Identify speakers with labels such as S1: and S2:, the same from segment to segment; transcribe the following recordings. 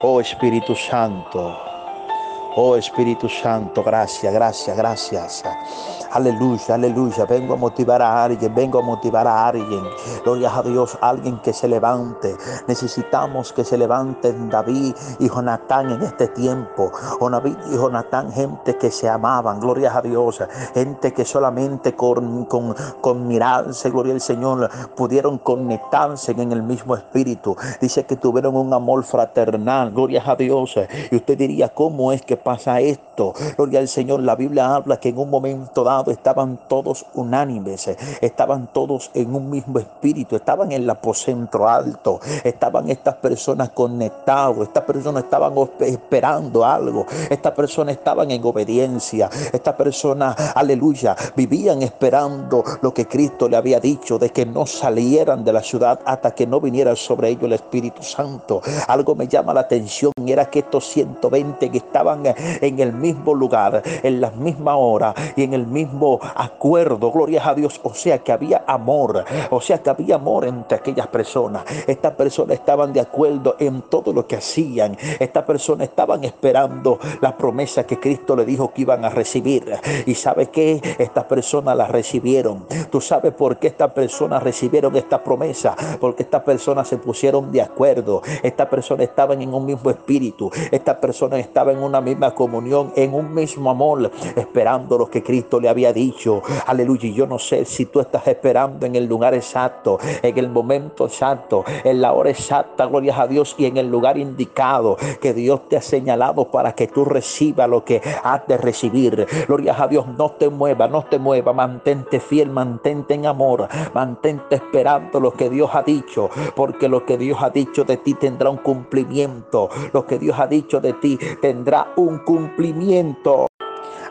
S1: Oh Espíritu Santo, oh Espíritu Santo, gracias, gracias, gracias. Aleluya, aleluya. Vengo a motivar a alguien, vengo a motivar a alguien. Gloria a Dios, alguien que se levante. Necesitamos que se levanten David y Jonatán en este tiempo. David y Jonatán, gente que se amaban, gloria a Dios. Gente que solamente con, con, con mirarse, gloria al Señor, pudieron conectarse en el mismo espíritu. Dice que tuvieron un amor fraternal, gloria a Dios. Y usted diría, ¿cómo es que pasa esto? Gloria al Señor, la Biblia habla que en un momento dado estaban todos unánimes, estaban todos en un mismo espíritu, estaban en el aposento alto, estaban estas personas conectados, estas personas estaban esperando algo, estas personas estaban en obediencia, estas personas, aleluya, vivían esperando lo que Cristo le había dicho, de que no salieran de la ciudad hasta que no viniera sobre ellos el Espíritu Santo. Algo me llama la atención y era que estos 120 que estaban en el mismo lugar, en la misma hora y en el mismo acuerdo, gloria a Dios, o sea que había amor, o sea que había amor entre aquellas personas. Estas personas estaban de acuerdo en todo lo que hacían. Estas personas estaban esperando la promesa que Cristo le dijo que iban a recibir. Y sabe que estas personas la recibieron. Tú sabes por qué estas personas recibieron esta promesa, porque estas personas se pusieron de acuerdo. Estas personas estaban en un mismo espíritu. Estas personas estaban en una misma comunión, en un mismo amor, esperando lo que Cristo le había dicho. Aleluya. Y yo no sé si tú estás esperando en el lugar exacto, en el momento exacto, en la hora exacta, gloria a Dios, y en el lugar indicado que Dios te ha señalado para que tú recibas lo que has de recibir. Gloria a Dios, no te mueva, no te mueva, mantente fiel, mantente en amor, mantente esperando lo que Dios ha dicho, porque lo que Dios ha dicho de ti tendrá un cumplimiento. Lo que Dios ha dicho de ti tendrá un cumplimiento aliento.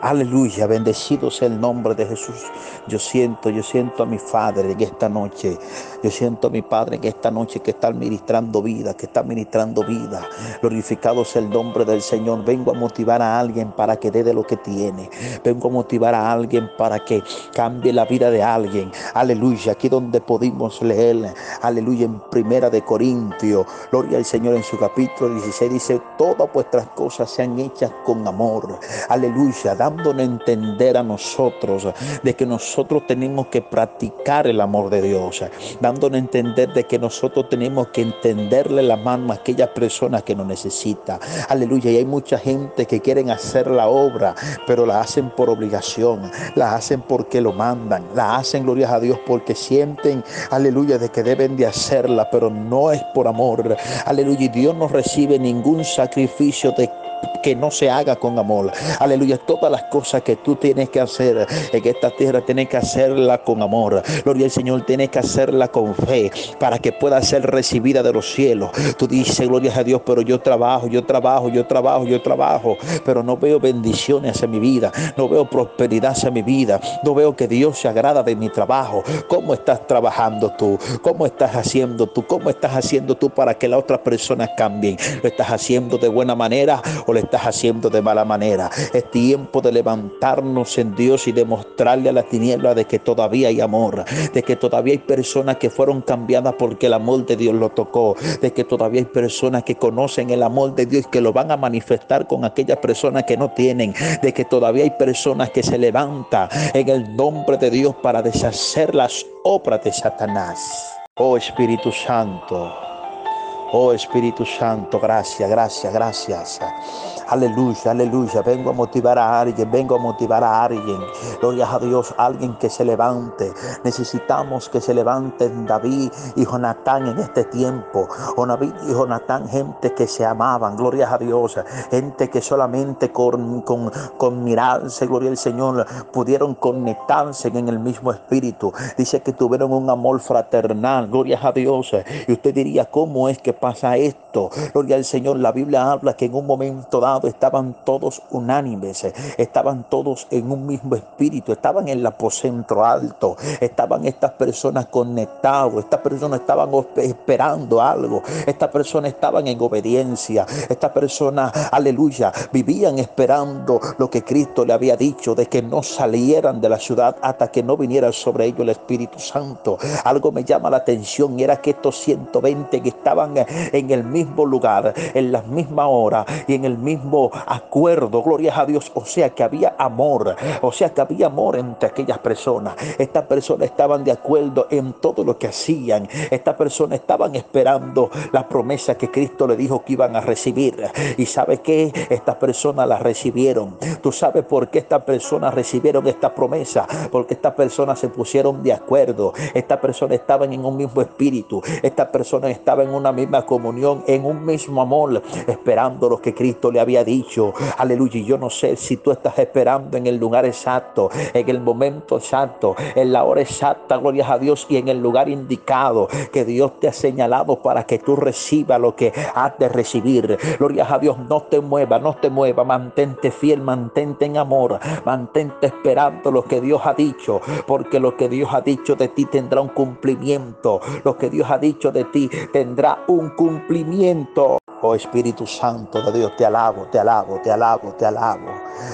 S1: Aleluya, bendecido sea el nombre de Jesús. Yo siento, yo siento a mi Padre en esta noche. Yo siento a mi Padre en esta noche que está ministrando vida, que está ministrando vida. Glorificado sea el nombre del Señor. Vengo a motivar a alguien para que dé de lo que tiene. Vengo a motivar a alguien para que cambie la vida de alguien. Aleluya, aquí donde pudimos leer. Aleluya, en Primera de Corintios. Gloria al Señor en su capítulo 16 dice, todas vuestras cosas sean hechas con amor. Aleluya, dándonos a entender a nosotros de que nosotros tenemos que practicar el amor de Dios, dándonos a entender de que nosotros tenemos que entenderle la mano a aquellas personas que nos necesita. Aleluya, y hay mucha gente que quieren hacer la obra, pero la hacen por obligación, la hacen porque lo mandan, la hacen, gloria a Dios, porque sienten, aleluya, de que deben de hacerla, pero no es por amor. Aleluya, y Dios no recibe ningún sacrificio de que no se haga con amor. Aleluya. Todas las cosas que tú tienes que hacer en esta tierra, tienes que hacerla con amor. Gloria al Señor, tienes que hacerla con fe para que pueda ser recibida de los cielos. Tú dices, gloria a Dios, pero yo trabajo, yo trabajo, yo trabajo, yo trabajo, pero no veo bendiciones hacia mi vida, no veo prosperidad hacia mi vida, no veo que Dios se agrada de mi trabajo. ¿Cómo estás trabajando tú? ¿Cómo estás haciendo tú? ¿Cómo estás haciendo tú para que las otras personas cambien? ¿Lo estás haciendo de buena manera o le estás haciendo de mala manera. Es tiempo de levantarnos en Dios y demostrarle a la tiniebla de que todavía hay amor, de que todavía hay personas que fueron cambiadas porque el amor de Dios lo tocó, de que todavía hay personas que conocen el amor de Dios y que lo van a manifestar con aquellas personas que no tienen, de que todavía hay personas que se levantan en el nombre de Dios para deshacer las obras de Satanás. Oh Espíritu Santo. Oh Espíritu Santo, gracias, gracias, gracias. Aleluya, aleluya. Vengo a motivar a alguien, vengo a motivar a alguien. Gloria a Dios, alguien que se levante. Necesitamos que se levanten David y Jonatán en este tiempo. O David y Jonatán, gente que se amaban, gloria a Dios. Gente que solamente con, con, con mirarse, gloria al Señor, pudieron conectarse en el mismo espíritu. Dice que tuvieron un amor fraternal, gloria a Dios. Y usted diría, ¿cómo es que pasa esto? Gloria al Señor, la Biblia habla que en un momento dado estaban todos unánimes, estaban todos en un mismo espíritu, estaban en el aposento alto, estaban estas personas conectados, estas personas estaban esperando algo, estas personas estaban en obediencia, estas personas, aleluya, vivían esperando lo que Cristo le había dicho, de que no salieran de la ciudad hasta que no viniera sobre ellos el Espíritu Santo. Algo me llama la atención era que estos 120 que estaban en el mismo lugar, en la misma hora y en el mismo acuerdo. Gloria a Dios. O sea que había amor. O sea que había amor entre aquellas personas. Estas personas estaban de acuerdo en todo lo que hacían. Estas personas estaban esperando la promesa que Cristo le dijo que iban a recibir. Y sabe que estas personas la recibieron. Tú sabes por qué estas personas recibieron esta promesa. Porque estas personas se pusieron de acuerdo. Estas personas estaban en un mismo espíritu. Estas personas estaban en una misma comunión, en un mismo amor, esperando lo que Cristo le había dicho. Aleluya. Y yo no sé si tú estás esperando en el lugar exacto, en el momento exacto, en la hora exacta, gloria a Dios, y en el lugar indicado que Dios te ha señalado para que tú recibas lo que has de recibir. Gloria a Dios, no te mueva, no te mueva, mantente fiel, mantente en amor, mantente esperando lo que Dios ha dicho, porque lo que Dios ha dicho de ti tendrá un cumplimiento, lo que Dios ha dicho de ti tendrá un cumplimiento. Oh Espíritu Santo de Dios, te alabo, te alabo, te alabo, te alabo.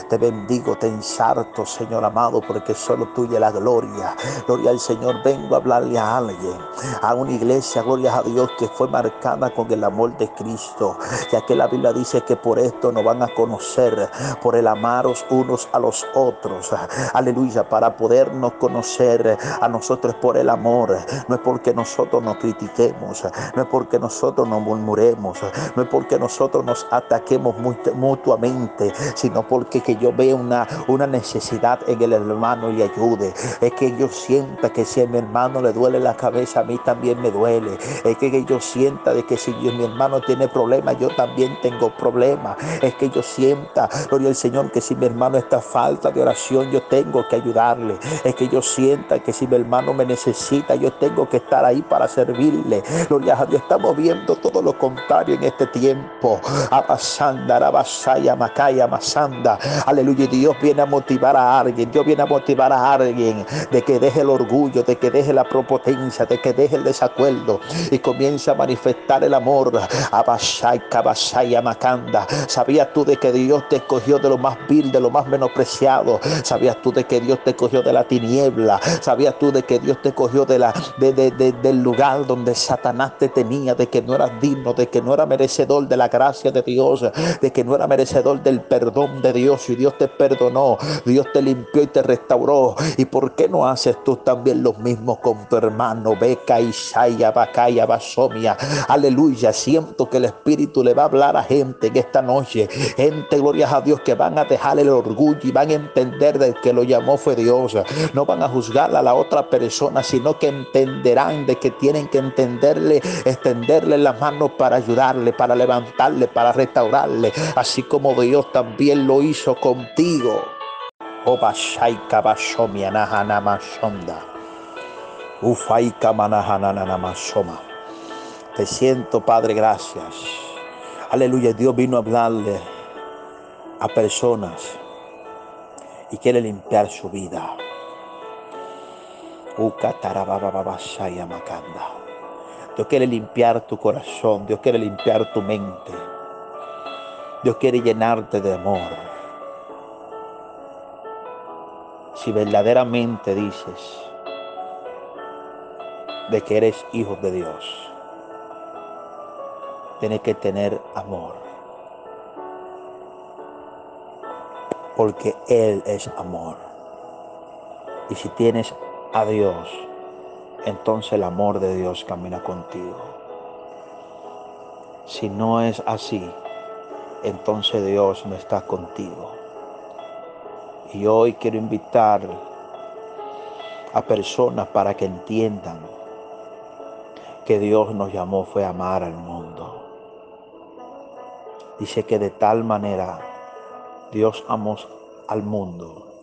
S1: Te bendigo, te ensarto, Señor amado, porque solo tuya la gloria. Gloria al Señor, vengo a hablarle a alguien, a una iglesia, gloria a Dios, que fue marcada con el amor de Cristo. Ya que la Biblia dice que por esto nos van a conocer, por el amaros unos a los otros. Aleluya, para podernos conocer a nosotros por el amor. No es porque nosotros nos critiquemos, no es porque nosotros nos murmuremos no es porque nosotros nos ataquemos mutuamente, sino porque que yo vea una, una necesidad en el hermano y ayude. Es que yo sienta que si a mi hermano le duele la cabeza, a mí también me duele. Es que yo sienta de que si mi hermano tiene problemas, yo también tengo problemas. Es que yo sienta, gloria al Señor, que si mi hermano está falta de oración, yo tengo que ayudarle. Es que yo sienta que si mi hermano me necesita, yo tengo que estar ahí para servirle. Gloria a Dios, estamos viendo todo lo contrario en este tiempo. Abasanda, Rabasaya, Macaya, Masanda. Aleluya. Dios viene a motivar a alguien. Dios viene a motivar a alguien de que deje el orgullo, de que deje la propotencia, de que deje el desacuerdo y comience a manifestar el amor. Abasaya, Kabasaya, Macanda. ¿Sabías tú de que Dios te escogió de lo más vil, de lo más menospreciado? ¿Sabías tú de que Dios te escogió de la tiniebla? ¿Sabías tú de que Dios te escogió de la, de, del lugar donde Satanás te tenía, de que no eras digno, de que no era merecido? De la gracia de Dios, de que no era merecedor del perdón de Dios y Dios te perdonó, Dios te limpió y te restauró. ¿Y por qué no haces tú también lo mismo con tu hermano? Beca, Isaya, Bacaya, Basomia. Aleluya. Siento que el Espíritu le va a hablar a gente en esta noche. Gente, gloria a Dios, que van a dejar el orgullo y van a entender de que lo llamó fue Dios. No van a juzgar a la otra persona, sino que entenderán de que tienen que entenderle, extenderle las manos para ayudarle, para levantarle, para restaurarle, así como Dios también lo hizo contigo. Obashaika bashomianahana masonda. Ufaika manahanana masoma. Te siento, Padre, gracias. Aleluya, Dios vino a hablarle a personas y quiere limpiar su vida. Ukatarabababashaya makanda. Dios quiere limpiar tu corazón, Dios quiere limpiar tu mente. Dios quiere llenarte de amor. Si verdaderamente dices de que eres hijo de Dios, tienes que tener amor. Porque Él es amor. Y si tienes a Dios, entonces el amor de Dios camina contigo. Si no es así, entonces Dios no está contigo. Y hoy quiero invitar a personas para que entiendan que Dios nos llamó fue amar al mundo. Dice que de tal manera Dios amó al mundo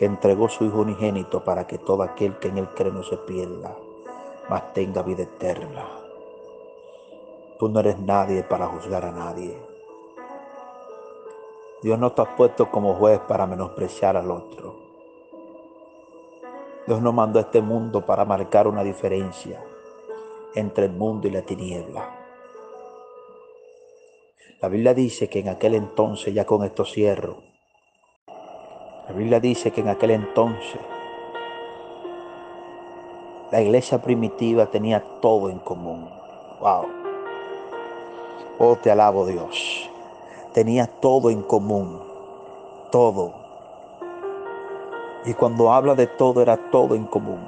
S1: que entregó su Hijo unigénito para que todo aquel que en él cree no se pierda, mas tenga vida eterna. Tú no eres nadie para juzgar a nadie. Dios no te puesto como juez para menospreciar al otro. Dios no mandó a este mundo para marcar una diferencia entre el mundo y la tiniebla. La Biblia dice que en aquel entonces, ya con esto cierro, la Biblia dice que en aquel entonces la iglesia primitiva tenía todo en común. Wow. Oh, te alabo Dios. Tenía todo en común. Todo. Y cuando habla de todo, era todo en común.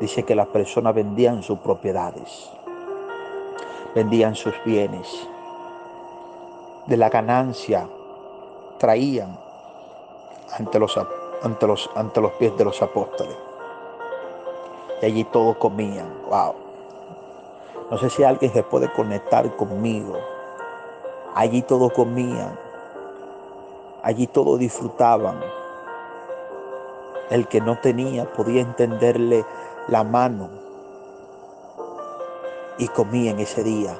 S1: Dice que las personas vendían sus propiedades, vendían sus bienes. De la ganancia traían ante los, ante los, ante los pies de los apóstoles. Y allí todos comían. Wow. No sé si alguien se puede conectar conmigo. Allí todos comían. Allí todos disfrutaban. El que no tenía podía entenderle la mano y comía en ese día,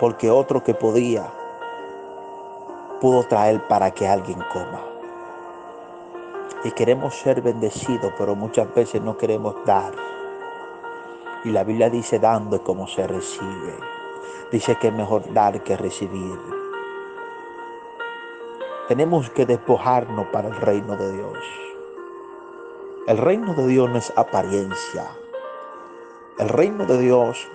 S1: porque otro que podía pudo traer para que alguien coma. Y queremos ser bendecidos, pero muchas veces no queremos dar. Y la Biblia dice dando es como se recibe. Dice que es mejor dar que recibir. Tenemos que despojarnos para el reino de Dios. El reino de Dios no es apariencia. El reino de Dios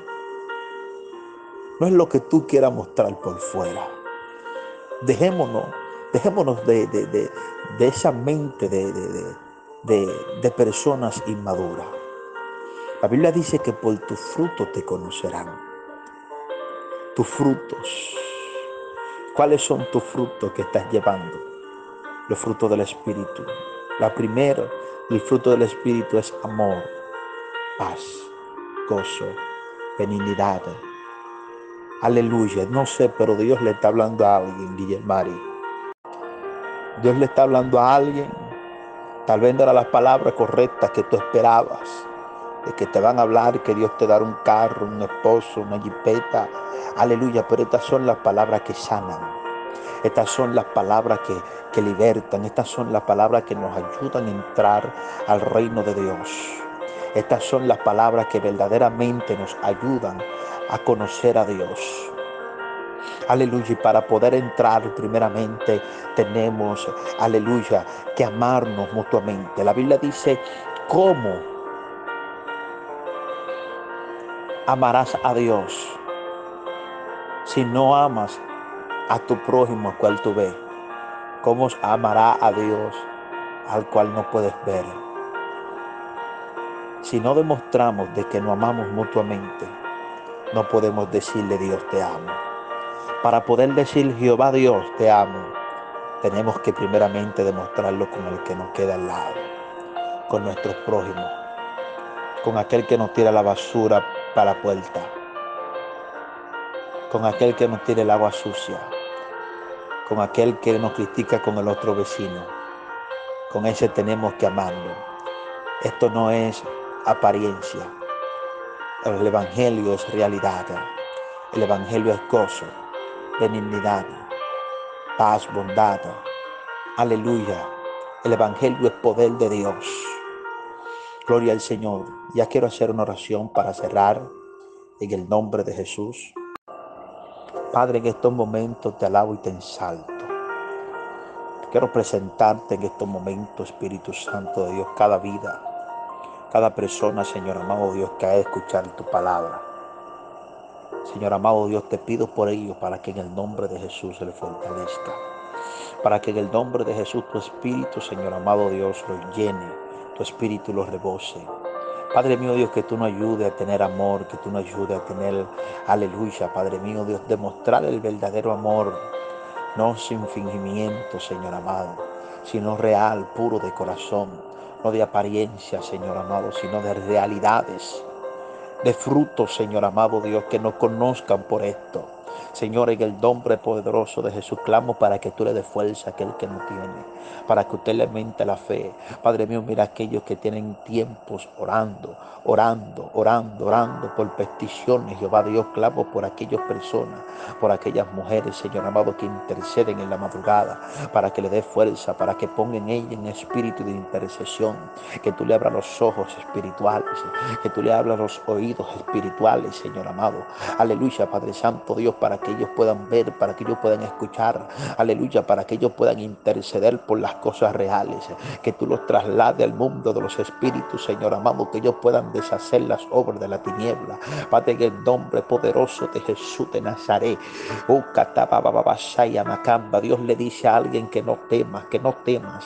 S1: no es lo que tú quieras mostrar por fuera. Dejémonos, dejémonos de, de, esa mente de, de personas inmaduras. La Biblia dice que por tus frutos te conocerán. Tus frutos. ¿Cuáles son tus frutos que estás llevando? Los frutos del Espíritu. La primera el fruto del Espíritu es amor, paz, gozo, benignidad. Aleluya. No sé, pero Dios le está hablando a alguien, Guillermari. Dios le está hablando a alguien. Tal vez no eran las palabras correctas que tú esperabas. De que te van a hablar, que Dios te dará un carro, un esposo, una jipeta. Aleluya. Pero estas son las palabras que sanan. Estas son las palabras que, que libertan. Estas son las palabras que nos ayudan a entrar al reino de Dios. Estas son las palabras que verdaderamente nos ayudan a conocer a Dios. Aleluya. Y para poder entrar primeramente tenemos, aleluya, que amarnos mutuamente. La Biblia dice, ¿cómo amarás a Dios si no amas a tu prójimo al cual tú ves? ¿Cómo amará a Dios al cual no puedes ver? Si no demostramos de que nos amamos mutuamente, no podemos decirle Dios te amo. Para poder decir Jehová Dios te amo, tenemos que primeramente demostrarlo con el que nos queda al lado, con nuestros prójimos, con aquel que nos tira la basura para la puerta, con aquel que nos tira el agua sucia, con aquel que nos critica con el otro vecino. Con ese tenemos que amarlo. Esto no es apariencia. El Evangelio es realidad. El Evangelio es gozo, benignidad, paz, bondad. Aleluya. El Evangelio es poder de Dios. Gloria al Señor. Ya quiero hacer una oración para cerrar en el nombre de Jesús. Padre, en estos momentos te alabo y te ensalto. Quiero presentarte en estos momentos, Espíritu Santo de Dios, cada vida, cada persona, Señor amado Dios, que ha de escuchar tu palabra. Señor amado Dios, te pido por ello para que en el nombre de Jesús se le fortalezca. Para que en el nombre de Jesús tu Espíritu, Señor amado Dios, lo llene, tu Espíritu lo rebose. Padre mío Dios, que tú nos ayudes a tener amor, que tú nos ayudes a tener, aleluya, Padre mío Dios, demostrar el verdadero amor, no sin fingimiento, Señor amado, sino real, puro de corazón, no de apariencia, Señor amado, sino de realidades, de frutos, Señor amado Dios, que nos conozcan por esto. Señor, en el nombre poderoso de Jesús, clamo para que tú le des fuerza a aquel que no tiene, para que usted le mente la fe. Padre mío, mira aquellos que tienen tiempos orando, orando, orando, orando por peticiones. Jehová Dios, clamo por aquellas personas, por aquellas mujeres, Señor amado, que interceden en la madrugada, para que le dé fuerza, para que ponga en ella en espíritu de intercesión, que tú le abras los ojos espirituales, que tú le abras los oídos espirituales, Señor amado. Aleluya, Padre Santo Dios, para que ellos puedan ver, para que ellos puedan escuchar, aleluya, para que ellos puedan interceder por las cosas reales, que tú los traslade al mundo de los espíritus, Señor amado, que ellos puedan deshacer las obras de la tiniebla, Padre, en el nombre poderoso de Jesús de Nazaret, oh, Macamba, Dios le dice a alguien que no temas, que no temas,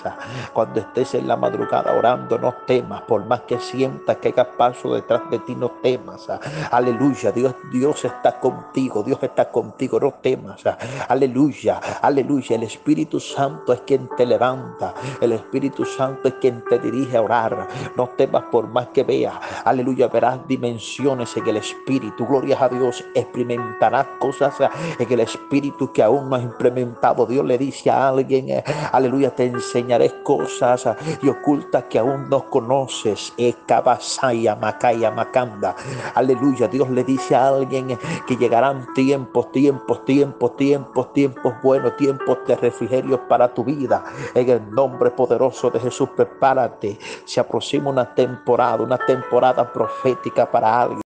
S1: cuando estés en la madrugada orando, no temas, por más que sientas que haga paso detrás de ti, no temas, aleluya, Dios, Dios está contigo, Dios está contigo, no temas. Aleluya, aleluya. El Espíritu Santo es quien te levanta. El Espíritu Santo es quien te dirige a orar. No temas por más que veas. Aleluya, verás dimensiones en el Espíritu. Gloria a Dios. Experimentarás cosas en el Espíritu que aún no has implementado. Dios le dice a alguien, aleluya, te enseñaré cosas y ocultas que aún no conoces. Ekabasaya, Makaya, Makanda. Aleluya, Dios le dice a alguien que llegarán tiempos, tiempos, tiempos, tiempos, tiempos buenos, tiempos de refrigerio para tu vida. En el nombre poderoso de Jesús, prepárate. Se aproxima una temporada, una temporada profética para alguien.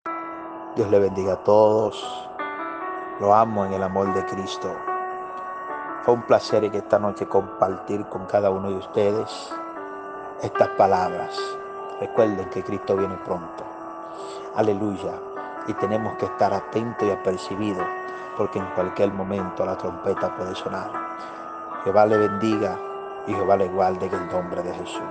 S1: Dios le bendiga a todos. Lo amo en el amor de Cristo. Fue un placer en esta noche compartir con cada uno de ustedes estas palabras. Recuerden que Cristo viene pronto. Aleluya y tenemos que estar atentos y apercibidos porque en cualquier momento la trompeta puede sonar. Jehová le bendiga y Jehová le guarde en el nombre de Jesús.